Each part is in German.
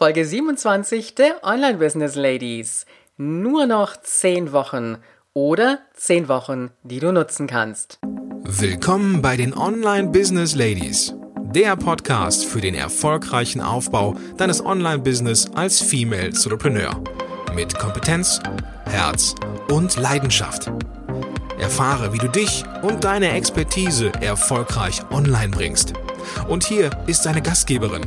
Folge 27 der Online Business Ladies. Nur noch 10 Wochen oder 10 Wochen, die du nutzen kannst. Willkommen bei den Online Business Ladies, der Podcast für den erfolgreichen Aufbau deines Online-Business als Female Entrepreneur. Mit Kompetenz, Herz und Leidenschaft. Erfahre, wie du dich und deine Expertise erfolgreich online bringst. Und hier ist deine Gastgeberin,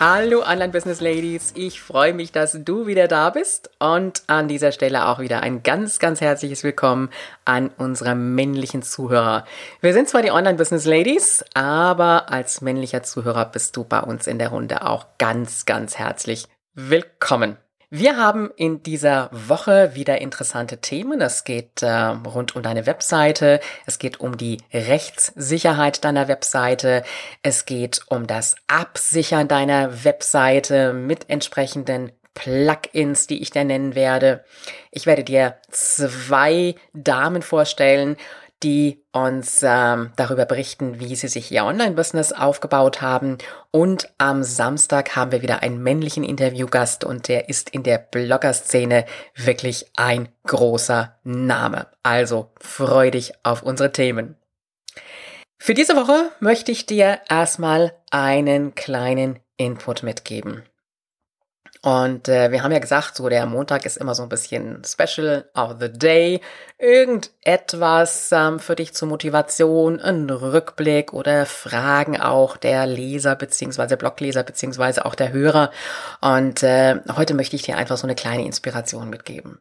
Hallo Online Business Ladies, ich freue mich, dass du wieder da bist und an dieser Stelle auch wieder ein ganz, ganz herzliches Willkommen an unsere männlichen Zuhörer. Wir sind zwar die Online Business Ladies, aber als männlicher Zuhörer bist du bei uns in der Runde auch ganz, ganz herzlich willkommen. Wir haben in dieser Woche wieder interessante Themen. Es geht äh, rund um deine Webseite, es geht um die Rechtssicherheit deiner Webseite, es geht um das Absichern deiner Webseite mit entsprechenden Plugins, die ich dir nennen werde. Ich werde dir zwei Damen vorstellen die uns ähm, darüber berichten, wie sie sich ihr Online-Business aufgebaut haben. Und am Samstag haben wir wieder einen männlichen Interviewgast und der ist in der Blogger-Szene wirklich ein großer Name. Also freu dich auf unsere Themen. Für diese Woche möchte ich dir erstmal einen kleinen Input mitgeben. Und äh, wir haben ja gesagt, so der Montag ist immer so ein bisschen Special of the Day. Irgendetwas ähm, für dich zur Motivation, ein Rückblick oder Fragen auch der Leser beziehungsweise Blogleser beziehungsweise auch der Hörer. Und äh, heute möchte ich dir einfach so eine kleine Inspiration mitgeben.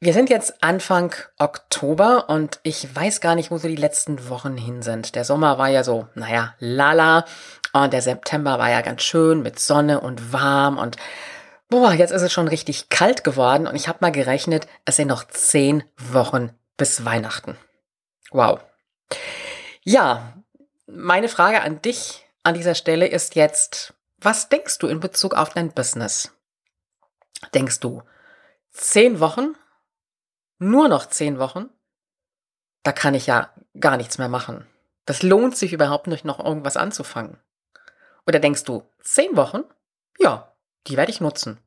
Wir sind jetzt Anfang Oktober und ich weiß gar nicht, wo so die letzten Wochen hin sind. Der Sommer war ja so, naja, lala. Und der September war ja ganz schön mit Sonne und warm und boah, jetzt ist es schon richtig kalt geworden und ich habe mal gerechnet, es sind noch zehn Wochen bis Weihnachten. Wow. Ja, meine Frage an dich an dieser Stelle ist jetzt, was denkst du in Bezug auf dein Business? Denkst du zehn Wochen? Nur noch zehn Wochen? Da kann ich ja gar nichts mehr machen. Das lohnt sich überhaupt nicht, noch irgendwas anzufangen. Oder denkst du, zehn Wochen? Ja, die werde ich nutzen.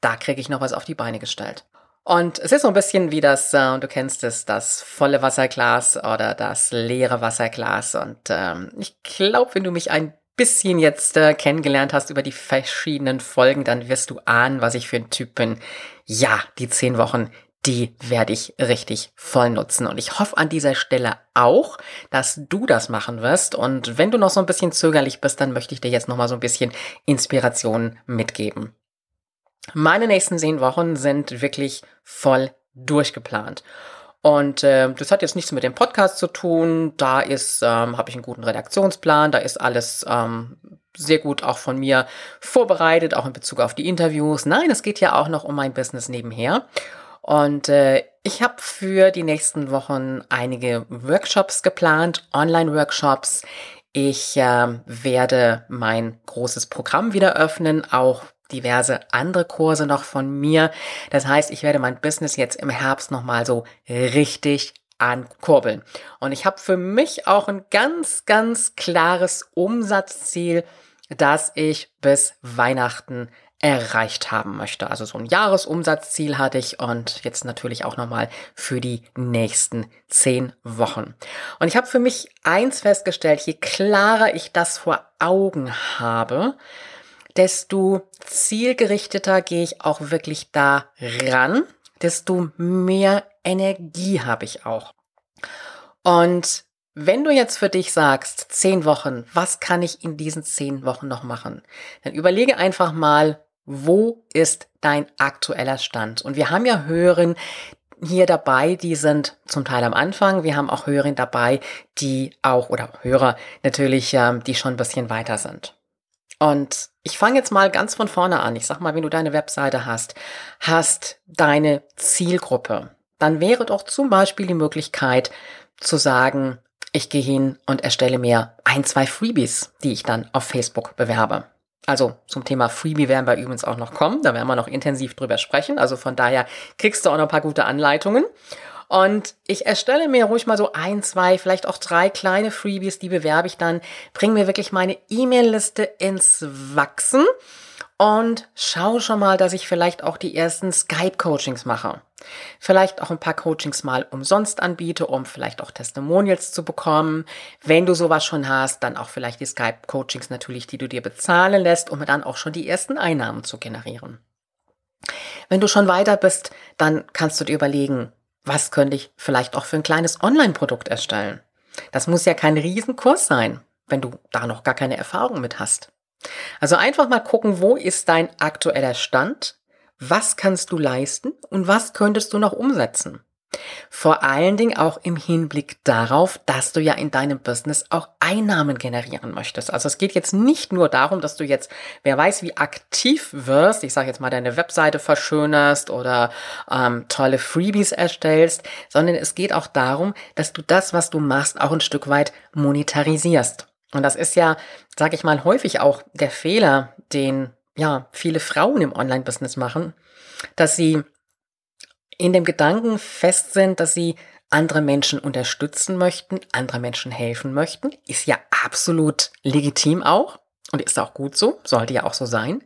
Da kriege ich noch was auf die Beine gestellt. Und es ist so ein bisschen wie das, äh, du kennst es, das volle Wasserglas oder das leere Wasserglas. Und ähm, ich glaube, wenn du mich ein bisschen jetzt äh, kennengelernt hast über die verschiedenen Folgen, dann wirst du ahnen, was ich für ein Typ bin. Ja, die zehn Wochen, die werde ich richtig voll nutzen. Und ich hoffe an dieser Stelle auch, dass du das machen wirst. Und wenn du noch so ein bisschen zögerlich bist, dann möchte ich dir jetzt noch mal so ein bisschen Inspiration mitgeben. Meine nächsten zehn Wochen sind wirklich voll durchgeplant. Und äh, das hat jetzt nichts mit dem Podcast zu tun. Da ist, ähm, habe ich einen guten Redaktionsplan, da ist alles ähm, sehr gut auch von mir vorbereitet, auch in Bezug auf die Interviews. Nein, es geht ja auch noch um mein Business nebenher. Und äh, ich habe für die nächsten Wochen einige Workshops geplant, Online-Workshops. Ich äh, werde mein großes Programm wieder öffnen, auch diverse andere Kurse noch von mir. Das heißt, ich werde mein Business jetzt im Herbst nochmal so richtig ankurbeln. Und ich habe für mich auch ein ganz, ganz klares Umsatzziel, das ich bis Weihnachten erreicht haben möchte. Also so ein Jahresumsatzziel hatte ich und jetzt natürlich auch nochmal für die nächsten zehn Wochen. Und ich habe für mich eins festgestellt, je klarer ich das vor Augen habe, desto zielgerichteter gehe ich auch wirklich da ran, desto mehr Energie habe ich auch. Und wenn du jetzt für dich sagst, zehn Wochen, was kann ich in diesen zehn Wochen noch machen? Dann überlege einfach mal, wo ist dein aktueller Stand? Und wir haben ja Hören hier dabei, die sind zum Teil am Anfang. Wir haben auch Hörerinnen dabei, die auch, oder Hörer natürlich, ähm, die schon ein bisschen weiter sind. Und ich fange jetzt mal ganz von vorne an. Ich sag mal, wenn du deine Webseite hast, hast deine Zielgruppe, dann wäre doch zum Beispiel die Möglichkeit zu sagen, ich gehe hin und erstelle mir ein, zwei Freebies, die ich dann auf Facebook bewerbe. Also zum Thema Freebie werden wir übrigens auch noch kommen. Da werden wir noch intensiv drüber sprechen. Also von daher kriegst du auch noch ein paar gute Anleitungen. Und ich erstelle mir ruhig mal so ein, zwei, vielleicht auch drei kleine Freebies, die bewerbe ich dann, bringe mir wirklich meine E-Mail-Liste ins Wachsen und schau schon mal, dass ich vielleicht auch die ersten Skype-Coachings mache. Vielleicht auch ein paar Coachings mal umsonst anbiete, um vielleicht auch Testimonials zu bekommen. Wenn du sowas schon hast, dann auch vielleicht die Skype-Coachings natürlich, die du dir bezahlen lässt, um dann auch schon die ersten Einnahmen zu generieren. Wenn du schon weiter bist, dann kannst du dir überlegen, was könnte ich vielleicht auch für ein kleines Online-Produkt erstellen. Das muss ja kein Riesenkurs sein, wenn du da noch gar keine Erfahrung mit hast. Also einfach mal gucken, wo ist dein aktueller Stand? Was kannst du leisten und was könntest du noch umsetzen? Vor allen Dingen auch im Hinblick darauf, dass du ja in deinem Business auch Einnahmen generieren möchtest. Also es geht jetzt nicht nur darum, dass du jetzt, wer weiß, wie aktiv wirst, ich sage jetzt mal, deine Webseite verschönerst oder ähm, tolle Freebies erstellst, sondern es geht auch darum, dass du das, was du machst, auch ein Stück weit monetarisierst. Und das ist ja, sage ich mal, häufig auch der Fehler, den ja viele Frauen im Online-Business machen, dass sie in dem Gedanken fest sind, dass sie andere Menschen unterstützen möchten, andere Menschen helfen möchten, ist ja absolut legitim auch und ist auch gut so, sollte ja auch so sein.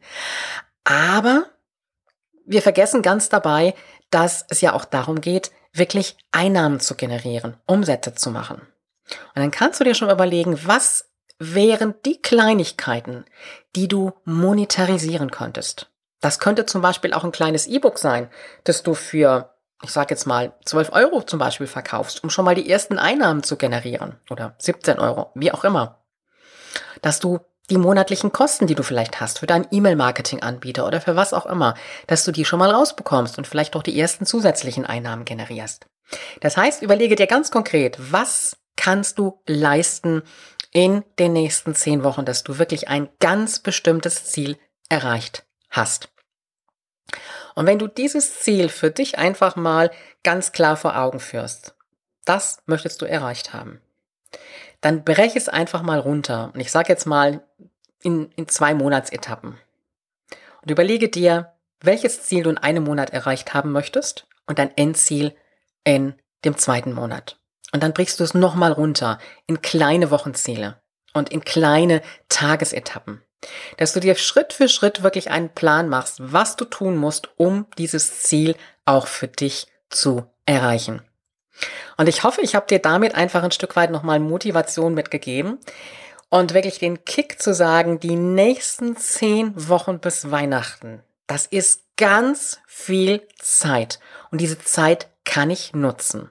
Aber wir vergessen ganz dabei, dass es ja auch darum geht, wirklich Einnahmen zu generieren, Umsätze zu machen. Und dann kannst du dir schon überlegen, was wären die Kleinigkeiten, die du monetarisieren könntest. Das könnte zum Beispiel auch ein kleines E-Book sein, das du für, ich sage jetzt mal, 12 Euro zum Beispiel verkaufst, um schon mal die ersten Einnahmen zu generieren. Oder 17 Euro, wie auch immer. Dass du die monatlichen Kosten, die du vielleicht hast für deinen E-Mail-Marketing-Anbieter oder für was auch immer, dass du die schon mal rausbekommst und vielleicht auch die ersten zusätzlichen Einnahmen generierst. Das heißt, überlege dir ganz konkret, was kannst du leisten in den nächsten zehn Wochen, dass du wirklich ein ganz bestimmtes Ziel erreicht hast. Und wenn du dieses Ziel für dich einfach mal ganz klar vor Augen führst, das möchtest du erreicht haben, dann breche es einfach mal runter. Und ich sage jetzt mal in, in zwei Monatsetappen. Und überlege dir, welches Ziel du in einem Monat erreicht haben möchtest und dein Endziel in dem zweiten Monat. Und dann brichst du es nochmal runter in kleine Wochenziele und in kleine Tagesetappen. Dass du dir Schritt für Schritt wirklich einen Plan machst, was du tun musst, um dieses Ziel auch für dich zu erreichen. Und ich hoffe, ich habe dir damit einfach ein Stück weit nochmal Motivation mitgegeben und wirklich den Kick zu sagen, die nächsten zehn Wochen bis Weihnachten, das ist ganz viel Zeit. Und diese Zeit kann ich nutzen.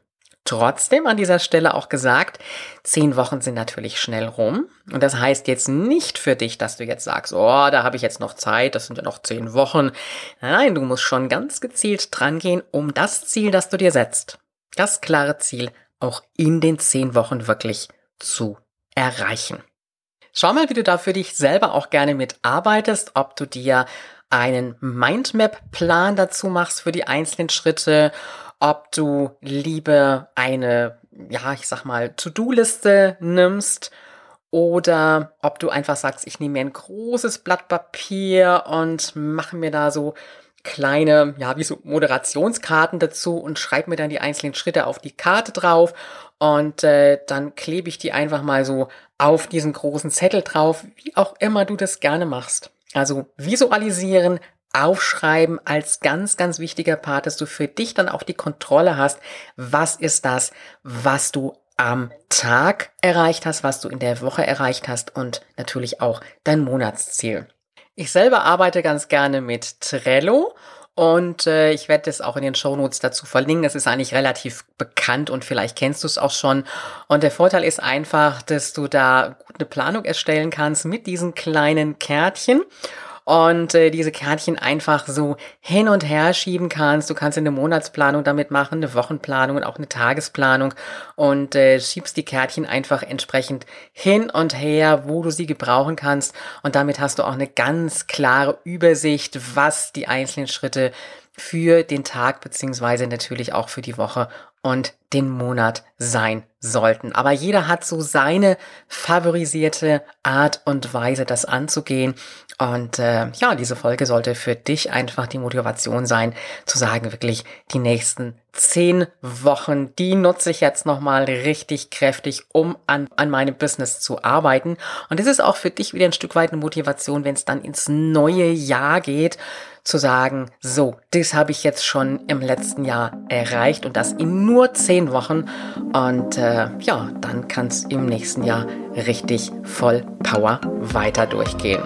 Trotzdem an dieser Stelle auch gesagt, zehn Wochen sind natürlich schnell rum. Und das heißt jetzt nicht für dich, dass du jetzt sagst, oh, da habe ich jetzt noch Zeit, das sind ja noch zehn Wochen. Nein, du musst schon ganz gezielt drangehen, um das Ziel, das du dir setzt, das klare Ziel auch in den zehn Wochen wirklich zu erreichen. Schau mal, wie du da für dich selber auch gerne mitarbeitest, ob du dir einen Mindmap-Plan dazu machst für die einzelnen Schritte ob du lieber eine, ja, ich sag mal, To-Do-Liste nimmst oder ob du einfach sagst, ich nehme mir ein großes Blatt Papier und mache mir da so kleine, ja, wie so Moderationskarten dazu und schreibe mir dann die einzelnen Schritte auf die Karte drauf und äh, dann klebe ich die einfach mal so auf diesen großen Zettel drauf, wie auch immer du das gerne machst. Also visualisieren, Aufschreiben als ganz, ganz wichtiger Part, dass du für dich dann auch die Kontrolle hast, was ist das, was du am Tag erreicht hast, was du in der Woche erreicht hast und natürlich auch dein Monatsziel. Ich selber arbeite ganz gerne mit Trello und äh, ich werde das auch in den Shownotes dazu verlinken. Es ist eigentlich relativ bekannt und vielleicht kennst du es auch schon. Und der Vorteil ist einfach, dass du da gut eine Planung erstellen kannst mit diesen kleinen Kärtchen und äh, diese Kärtchen einfach so hin und her schieben kannst. Du kannst eine Monatsplanung damit machen, eine Wochenplanung und auch eine Tagesplanung und äh, schiebst die Kärtchen einfach entsprechend hin und her, wo du sie gebrauchen kannst und damit hast du auch eine ganz klare Übersicht, was die einzelnen Schritte für den Tag beziehungsweise natürlich auch für die Woche und den Monat sein sollten. Aber jeder hat so seine favorisierte Art und Weise, das anzugehen. Und äh, ja, diese Folge sollte für dich einfach die Motivation sein, zu sagen, wirklich die nächsten zehn Wochen, die nutze ich jetzt nochmal richtig kräftig, um an, an meinem Business zu arbeiten. Und es ist auch für dich wieder ein Stück weit eine Motivation, wenn es dann ins neue Jahr geht, zu sagen, so, das habe ich jetzt schon im letzten Jahr erreicht und das in nur zehn Wochen. Und äh, ja, dann kann es im nächsten Jahr richtig voll Power weiter durchgehen.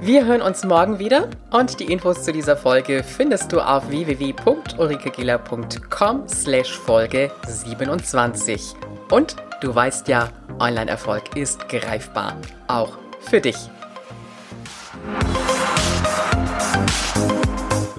Wir hören uns morgen wieder und die Infos zu dieser Folge findest du auf www.ulrikegiller.com slash Folge 27. Und du weißt ja, Online-Erfolg ist greifbar, auch für dich.